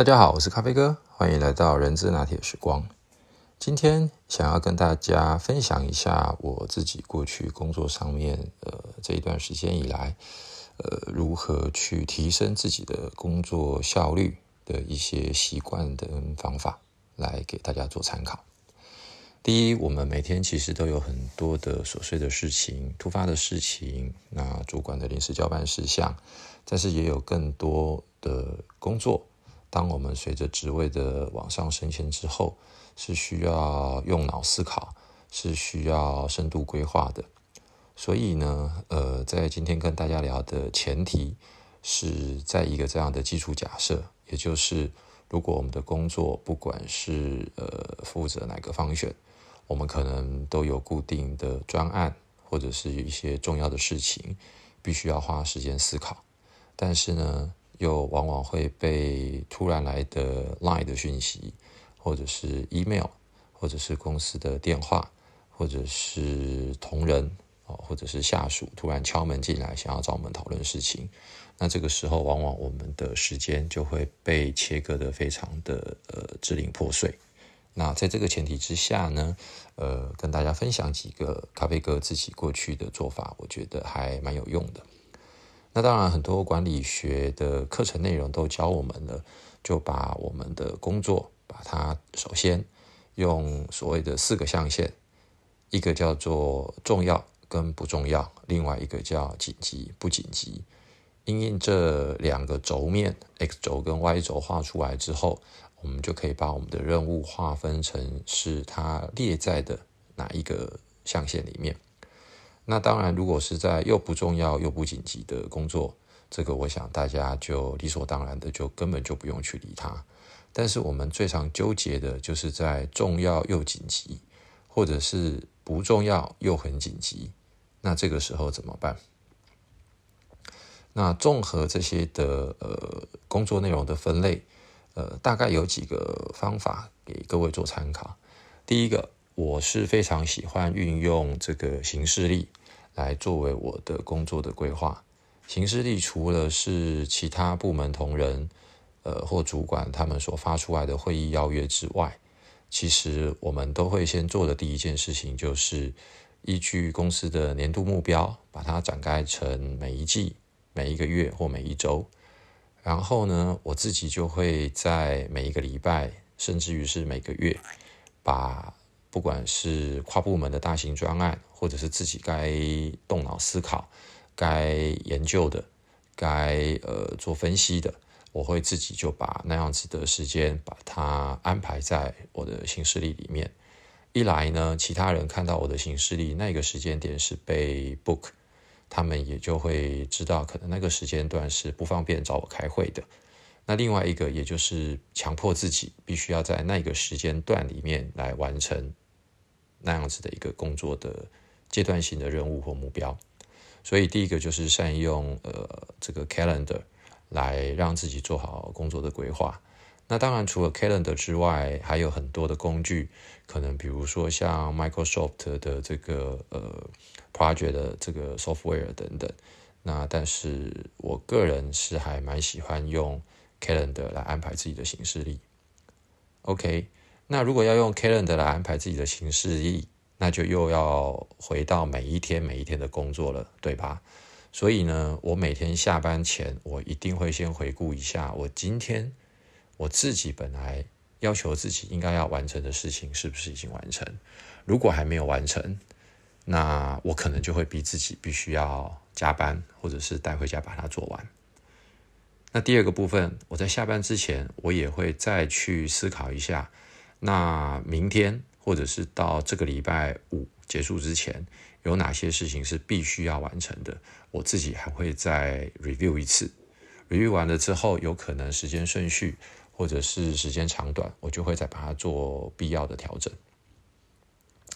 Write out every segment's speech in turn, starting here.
大家好，我是咖啡哥，欢迎来到人资拿铁时光。今天想要跟大家分享一下我自己过去工作上面，呃，这一段时间以来，呃，如何去提升自己的工作效率的一些习惯跟方法，来给大家做参考。第一，我们每天其实都有很多的琐碎的事情、突发的事情，那主管的临时交办事项，但是也有更多的工作。当我们随着职位的往上升迁之后，是需要用脑思考，是需要深度规划的。所以呢，呃，在今天跟大家聊的前提是在一个这样的基础假设，也就是如果我们的工作不管是呃负责哪个方选。我们可能都有固定的专案，或者是一些重要的事情，必须要花时间思考。但是呢，又往往会被突然来的 Line 的讯息，或者是 email，或者是公司的电话，或者是同仁哦，或者是下属突然敲门进来，想要找我们讨论事情。那这个时候，往往我们的时间就会被切割的非常的呃支离破碎。那在这个前提之下呢，呃，跟大家分享几个咖啡哥自己过去的做法，我觉得还蛮有用的。那当然，很多管理学的课程内容都教我们了，就把我们的工作，把它首先用所谓的四个象限，一个叫做重要跟不重要，另外一个叫紧急不紧急。因应这两个轴面，X 轴跟 Y 轴画出来之后。我们就可以把我们的任务划分成是它列在的哪一个象限里面。那当然，如果是在又不重要又不紧急的工作，这个我想大家就理所当然的就根本就不用去理它。但是我们最常纠结的就是在重要又紧急，或者是不重要又很紧急，那这个时候怎么办？那综合这些的呃工作内容的分类。呃，大概有几个方法给各位做参考。第一个，我是非常喜欢运用这个形式力来作为我的工作的规划。行事历除了是其他部门同仁，呃或主管他们所发出来的会议邀约之外，其实我们都会先做的第一件事情，就是依据公司的年度目标，把它展开成每一季、每一个月或每一周。然后呢，我自己就会在每一个礼拜，甚至于是每个月，把不管是跨部门的大型专案，或者是自己该动脑思考、该研究的、该呃做分析的，我会自己就把那样子的时间把它安排在我的行事历里面。一来呢，其他人看到我的行事历那个时间点是被 book。他们也就会知道，可能那个时间段是不方便找我开会的。那另外一个，也就是强迫自己必须要在那个时间段里面来完成那样子的一个工作的阶段性的任务或目标。所以第一个就是善用呃这个 calendar 来让自己做好工作的规划。那当然，除了 Calendar 之外，还有很多的工具，可能比如说像 Microsoft 的这个呃 Project 的这个 software 等等。那但是我个人是还蛮喜欢用 Calendar 来安排自己的行事历。OK，那如果要用 Calendar 来安排自己的行事历，那就又要回到每一天每一天的工作了，对吧？所以呢，我每天下班前，我一定会先回顾一下我今天。我自己本来要求自己应该要完成的事情，是不是已经完成？如果还没有完成，那我可能就会逼自己必须要加班，或者是带回家把它做完。那第二个部分，我在下班之前，我也会再去思考一下，那明天或者是到这个礼拜五结束之前，有哪些事情是必须要完成的？我自己还会再 review 一次，review 完了之后，有可能时间顺序。或者是时间长短，我就会再把它做必要的调整。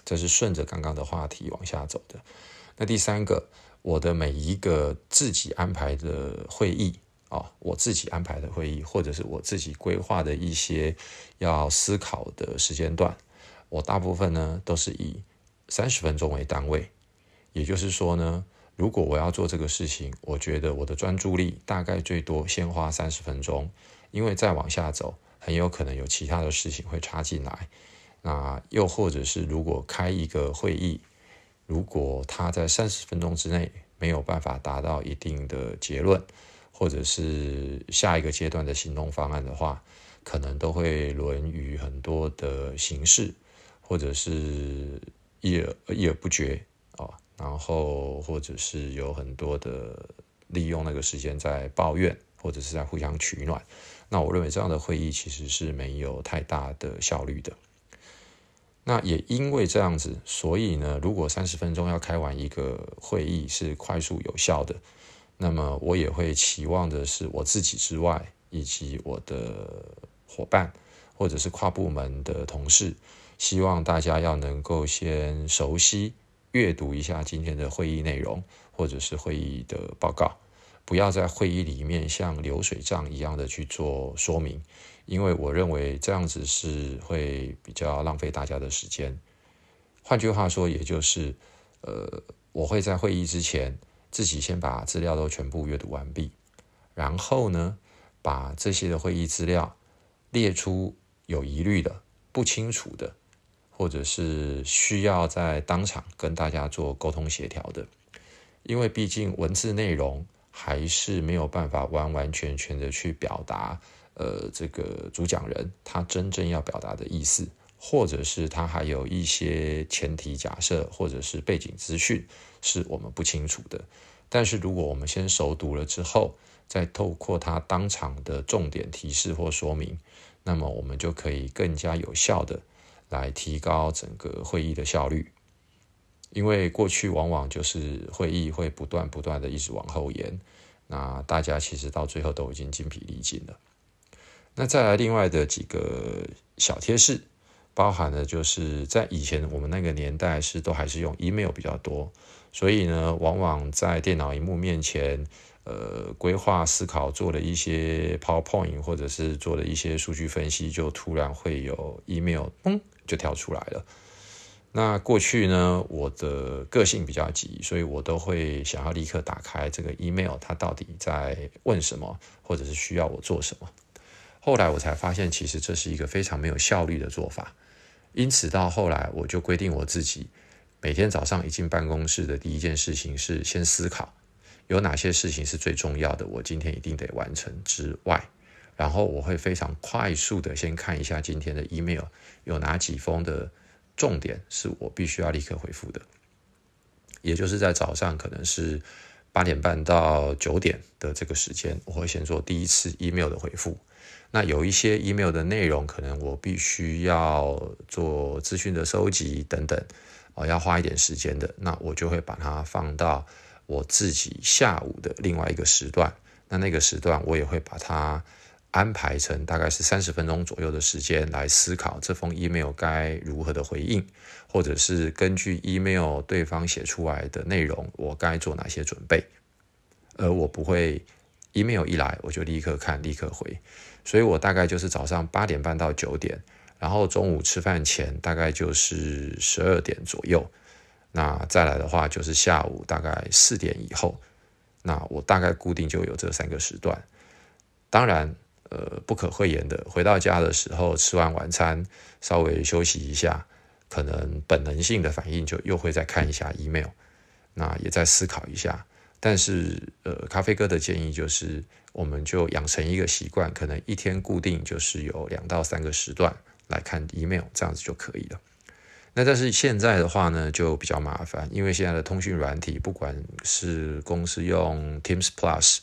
这是顺着刚刚的话题往下走的。那第三个，我的每一个自己安排的会议啊，我自己安排的会议，或者是我自己规划的一些要思考的时间段，我大部分呢都是以三十分钟为单位。也就是说呢，如果我要做这个事情，我觉得我的专注力大概最多先花三十分钟。因为再往下走，很有可能有其他的事情会插进来。那又或者是如果开一个会议，如果他在三十分钟之内没有办法达到一定的结论，或者是下一个阶段的行动方案的话，可能都会沦于很多的形式，或者是一而一而不决啊，然后或者是有很多的利用那个时间在抱怨，或者是在互相取暖。那我认为这样的会议其实是没有太大的效率的。那也因为这样子，所以呢，如果三十分钟要开完一个会议是快速有效的，那么我也会期望的是我自己之外，以及我的伙伴或者是跨部门的同事，希望大家要能够先熟悉阅读一下今天的会议内容或者是会议的报告，不要在会议里面像流水账一样的去做说明。因为我认为这样子是会比较浪费大家的时间。换句话说，也就是，呃，我会在会议之前自己先把资料都全部阅读完毕，然后呢，把这些的会议资料列出有疑虑的、不清楚的，或者是需要在当场跟大家做沟通协调的。因为毕竟文字内容还是没有办法完完全全的去表达。呃，这个主讲人他真正要表达的意思，或者是他还有一些前提假设，或者是背景资讯是我们不清楚的。但是如果我们先熟读了之后，再透过他当场的重点提示或说明，那么我们就可以更加有效的来提高整个会议的效率。因为过去往往就是会议会不断不断的一直往后延，那大家其实到最后都已经精疲力尽了。那再来另外的几个小贴士，包含的就是在以前我们那个年代是都还是用 email 比较多，所以呢，往往在电脑荧幕面前，呃，规划思考做了一些 PowerPoint 或者是做了一些数据分析，就突然会有 email 嗯就跳出来了。那过去呢，我的个性比较急，所以我都会想要立刻打开这个 email，它到底在问什么，或者是需要我做什么。后来我才发现，其实这是一个非常没有效率的做法。因此到后来，我就规定我自己，每天早上一进办公室的第一件事情是先思考有哪些事情是最重要的，我今天一定得完成之外，然后我会非常快速的先看一下今天的 email 有哪几封的重点是我必须要立刻回复的，也就是在早上可能是八点半到九点的这个时间，我会先做第一次 email 的回复。那有一些 email 的内容，可能我必须要做资讯的收集等等，啊，要花一点时间的，那我就会把它放到我自己下午的另外一个时段。那那个时段，我也会把它安排成大概是三十分钟左右的时间来思考这封 email 该如何的回应，或者是根据 email 对方写出来的内容，我该做哪些准备。而我不会 email 一来我就立刻看，立刻回。所以我大概就是早上八点半到九点，然后中午吃饭前大概就是十二点左右，那再来的话就是下午大概四点以后，那我大概固定就有这三个时段。当然，呃，不可讳言的，回到家的时候吃完晚餐，稍微休息一下，可能本能性的反应就又会再看一下 email，那也在思考一下。但是，呃，咖啡哥的建议就是，我们就养成一个习惯，可能一天固定就是有两到三个时段来看 email，这样子就可以了。那但是现在的话呢，就比较麻烦，因为现在的通讯软体，不管是公司用 Teams Plus，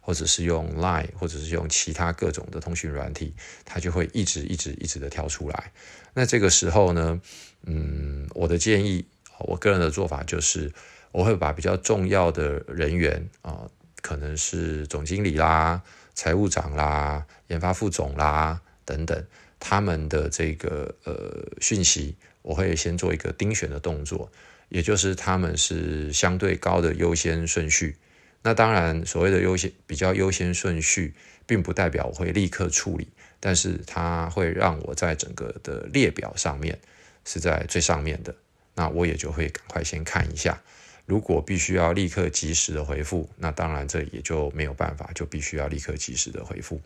或者是用 Line，或者是用其他各种的通讯软体，它就会一直一直一直的跳出来。那这个时候呢，嗯，我的建议，我个人的做法就是。我会把比较重要的人员啊，可能是总经理啦、财务长啦、研发副总啦等等，他们的这个呃讯息，我会先做一个盯选的动作，也就是他们是相对高的优先顺序。那当然，所谓的优先比较优先顺序，并不代表我会立刻处理，但是它会让我在整个的列表上面是在最上面的，那我也就会赶快先看一下。如果必须要立刻及时的回复，那当然这也就没有办法，就必须要立刻及时的回复。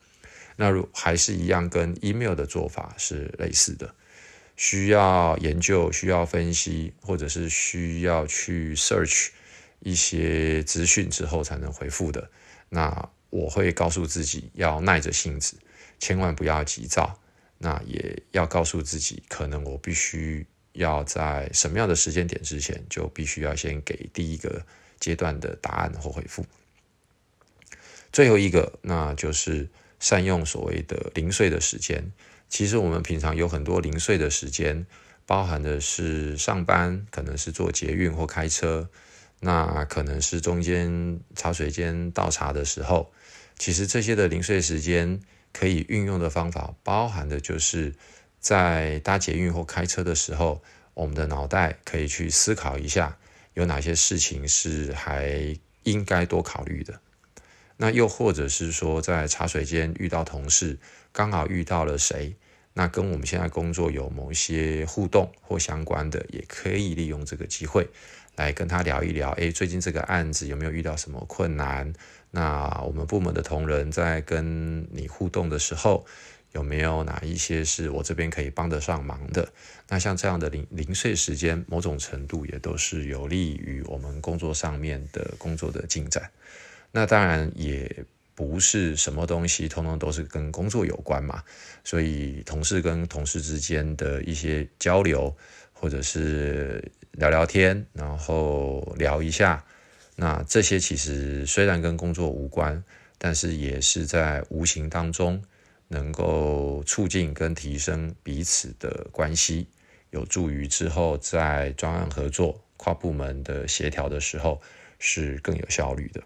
那如还是一样，跟 email 的做法是类似的，需要研究、需要分析，或者是需要去 search 一些资讯之后才能回复的。那我会告诉自己要耐着性子，千万不要急躁。那也要告诉自己，可能我必须要在什么样的时间点之前，就必须要先给第一个阶段的答案或回复。最后一个，那就是善用所谓的零碎的时间。其实我们平常有很多零碎的时间，包含的是上班，可能是做捷运或开车，那可能是中间茶水间倒茶的时候。其实这些的零碎时间可以运用的方法，包含的就是在搭捷运或开车的时候，我们的脑袋可以去思考一下，有哪些事情是还应该多考虑的。那又或者是说，在茶水间遇到同事，刚好遇到了谁，那跟我们现在工作有某一些互动或相关的，也可以利用这个机会来跟他聊一聊。诶，最近这个案子有没有遇到什么困难？那我们部门的同仁在跟你互动的时候，有没有哪一些是我这边可以帮得上忙的？那像这样的零零碎时间，某种程度也都是有利于我们工作上面的工作的进展。那当然也不是什么东西通通都是跟工作有关嘛，所以同事跟同事之间的一些交流，或者是聊聊天，然后聊一下，那这些其实虽然跟工作无关，但是也是在无形当中能够促进跟提升彼此的关系，有助于之后在专案合作、跨部门的协调的时候是更有效率的。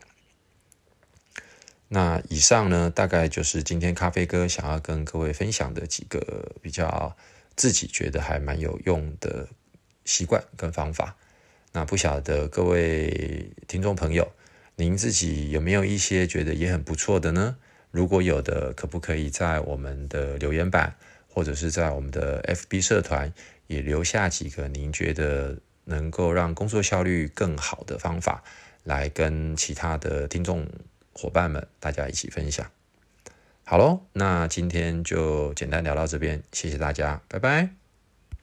那以上呢，大概就是今天咖啡哥想要跟各位分享的几个比较自己觉得还蛮有用的习惯跟方法。那不晓得各位听众朋友，您自己有没有一些觉得也很不错的呢？如果有的，可不可以在我们的留言板或者是在我们的 FB 社团也留下几个您觉得能够让工作效率更好的方法，来跟其他的听众。伙伴们，大家一起分享。好喽，那今天就简单聊到这边，谢谢大家，拜拜。